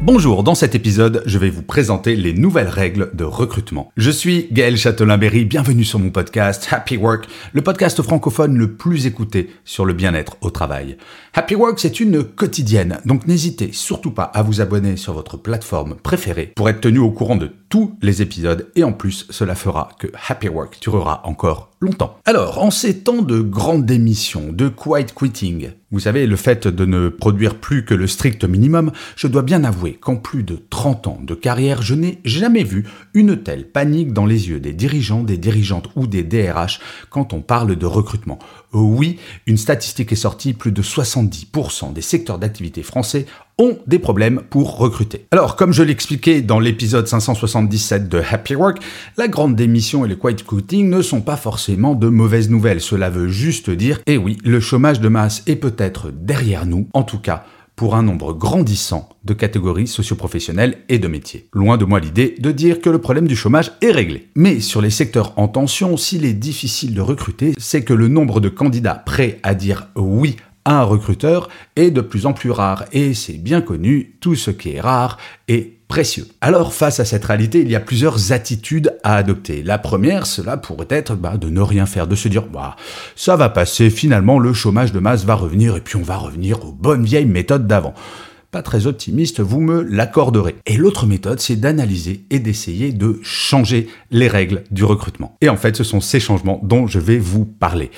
Bonjour, dans cet épisode, je vais vous présenter les nouvelles règles de recrutement. Je suis Gaël Châtelain-Berry, bienvenue sur mon podcast Happy Work, le podcast francophone le plus écouté sur le bien-être au travail. Happy Work, c'est une quotidienne, donc n'hésitez surtout pas à vous abonner sur votre plateforme préférée pour être tenu au courant de tous les épisodes et en plus, cela fera que Happy Work durera encore Alors, en ces temps de grande démission, de quiet quitting, vous savez, le fait de ne produire plus que le strict minimum, je dois bien avouer qu'en plus de 30 ans de carrière, je n'ai jamais vu une telle panique dans les yeux des dirigeants, des dirigeantes ou des DRH quand on parle de recrutement. Oui, une statistique est sortie, plus de 70% des secteurs d'activité français ont des problèmes pour recruter. Alors, comme je l'expliquais dans l'épisode 577 de Happy Work, la grande démission et le quiet quitting ne sont pas forcément de mauvaises nouvelles. Cela veut juste dire, eh oui, le chômage de masse est peut-être derrière nous, en tout cas pour un nombre grandissant de catégories socioprofessionnelles et de métiers. Loin de moi l'idée de dire que le problème du chômage est réglé. Mais sur les secteurs en tension, s'il est difficile de recruter, c'est que le nombre de candidats prêts à dire oui un recruteur est de plus en plus rare. Et c'est bien connu, tout ce qui est rare est précieux. Alors face à cette réalité, il y a plusieurs attitudes à adopter. La première, cela pourrait être bah, de ne rien faire, de se dire bah ça va passer, finalement le chômage de masse va revenir et puis on va revenir aux bonnes vieilles méthodes d'avant. Pas très optimiste, vous me l'accorderez. Et l'autre méthode, c'est d'analyser et d'essayer de changer les règles du recrutement. Et en fait, ce sont ces changements dont je vais vous parler.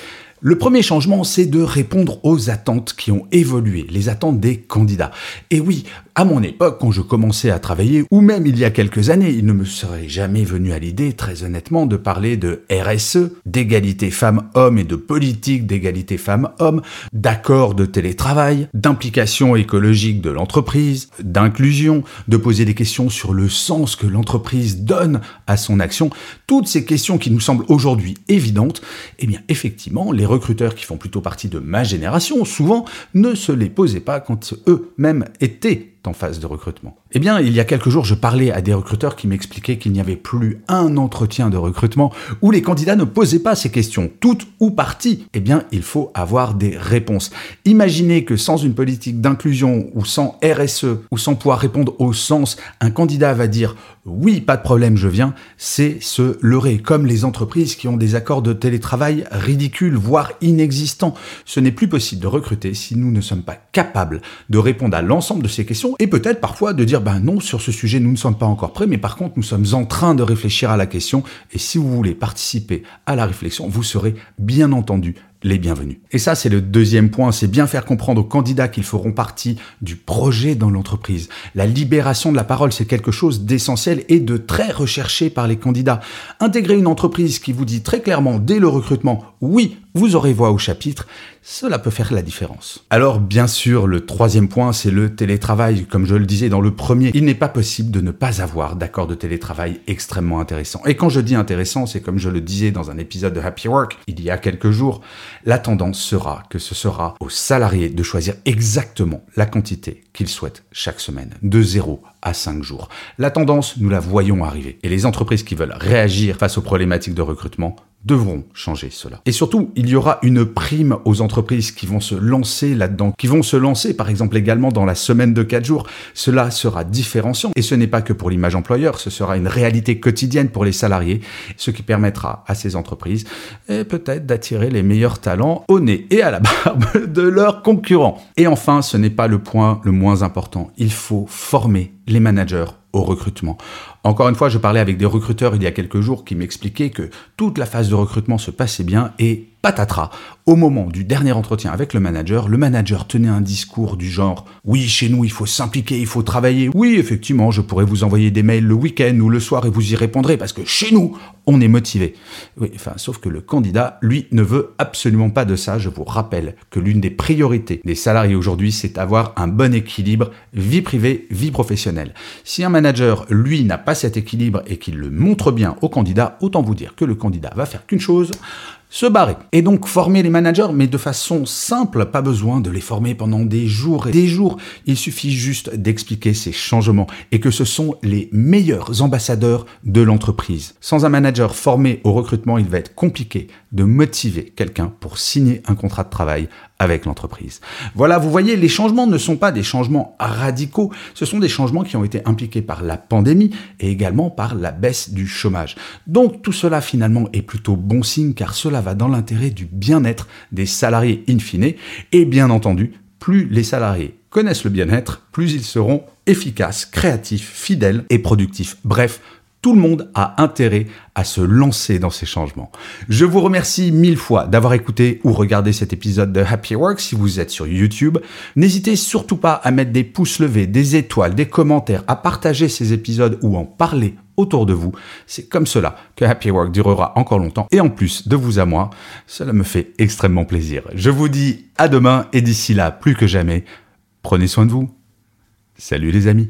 Le premier changement, c'est de répondre aux attentes qui ont évolué, les attentes des candidats. Et oui, à mon époque, quand je commençais à travailler, ou même il y a quelques années, il ne me serait jamais venu à l'idée, très honnêtement, de parler de RSE, d'égalité femmes-hommes et de politique d'égalité femmes-hommes, d'accord de télétravail, d'implication écologique de l'entreprise, d'inclusion, de poser des questions sur le sens que l'entreprise donne à son action. Toutes ces questions qui nous semblent aujourd'hui évidentes, eh bien, effectivement, les recruteurs qui font plutôt partie de ma génération, souvent, ne se les posaient pas quand eux-mêmes étaient en phase de recrutement. Eh bien, il y a quelques jours, je parlais à des recruteurs qui m'expliquaient qu'il n'y avait plus un entretien de recrutement où les candidats ne posaient pas ces questions, toutes ou parties. Eh bien, il faut avoir des réponses. Imaginez que sans une politique d'inclusion ou sans RSE ou sans pouvoir répondre au sens, un candidat va dire oui, pas de problème, je viens, c'est se leurrer, comme les entreprises qui ont des accords de télétravail ridicules, voire inexistants. Ce n'est plus possible de recruter si nous ne sommes pas capables de répondre à l'ensemble de ces questions et peut-être parfois de dire ben non, sur ce sujet, nous ne sommes pas encore prêts, mais par contre, nous sommes en train de réfléchir à la question, et si vous voulez participer à la réflexion, vous serez bien entendu les bienvenus. Et ça, c'est le deuxième point, c'est bien faire comprendre aux candidats qu'ils feront partie du projet dans l'entreprise. La libération de la parole, c'est quelque chose d'essentiel et de très recherché par les candidats. Intégrer une entreprise qui vous dit très clairement dès le recrutement, oui, vous aurez voix au chapitre, cela peut faire la différence. Alors bien sûr, le troisième point, c'est le télétravail. Comme je le disais dans le premier, il n'est pas possible de ne pas avoir d'accord de télétravail extrêmement intéressant. Et quand je dis intéressant, c'est comme je le disais dans un épisode de Happy Work il y a quelques jours, la tendance sera que ce sera aux salariés de choisir exactement la quantité qu'ils souhaitent chaque semaine, de 0 à 5 jours. La tendance, nous la voyons arriver. Et les entreprises qui veulent réagir face aux problématiques de recrutement devront changer cela. Et surtout, il y aura une prime aux entreprises qui vont se lancer là-dedans, qui vont se lancer par exemple également dans la semaine de 4 jours. Cela sera différenciant et ce n'est pas que pour l'image employeur, ce sera une réalité quotidienne pour les salariés, ce qui permettra à ces entreprises eh, peut-être d'attirer les meilleurs talents au nez et à la barbe de leurs concurrents. Et enfin, ce n'est pas le point le moins important, il faut former les managers au recrutement. Encore une fois, je parlais avec des recruteurs il y a quelques jours qui m'expliquaient que toute la phase de recrutement se passait bien et patatras, au moment du dernier entretien avec le manager, le manager tenait un discours du genre Oui, chez nous, il faut s'impliquer, il faut travailler. Oui, effectivement, je pourrais vous envoyer des mails le week-end ou le soir et vous y répondrez parce que chez nous, on est motivé. Sauf que le candidat, lui, ne veut absolument pas de ça. Je vous rappelle que l'une des priorités des salariés aujourd'hui, c'est avoir un bon équilibre vie privée, vie professionnelle. Si un manager, lui, n'a pas cet équilibre et qu'il le montre bien au candidat, autant vous dire que le candidat va faire qu'une chose, se barrer. Et donc former les managers, mais de façon simple, pas besoin de les former pendant des jours et des jours. Il suffit juste d'expliquer ces changements et que ce sont les meilleurs ambassadeurs de l'entreprise. Sans un manager formé au recrutement, il va être compliqué de motiver quelqu'un pour signer un contrat de travail avec l'entreprise. Voilà, vous voyez, les changements ne sont pas des changements radicaux, ce sont des changements qui ont été impliqués par la pandémie et également par la baisse du chômage. Donc tout cela finalement est plutôt bon signe car cela va dans l'intérêt du bien-être des salariés in fine et bien entendu, plus les salariés connaissent le bien-être, plus ils seront efficaces, créatifs, fidèles et productifs. Bref, tout le monde a intérêt à se lancer dans ces changements. Je vous remercie mille fois d'avoir écouté ou regardé cet épisode de Happy Work si vous êtes sur YouTube. N'hésitez surtout pas à mettre des pouces levés, des étoiles, des commentaires, à partager ces épisodes ou en parler autour de vous. C'est comme cela que Happy Work durera encore longtemps. Et en plus de vous à moi, cela me fait extrêmement plaisir. Je vous dis à demain et d'ici là, plus que jamais, prenez soin de vous. Salut les amis.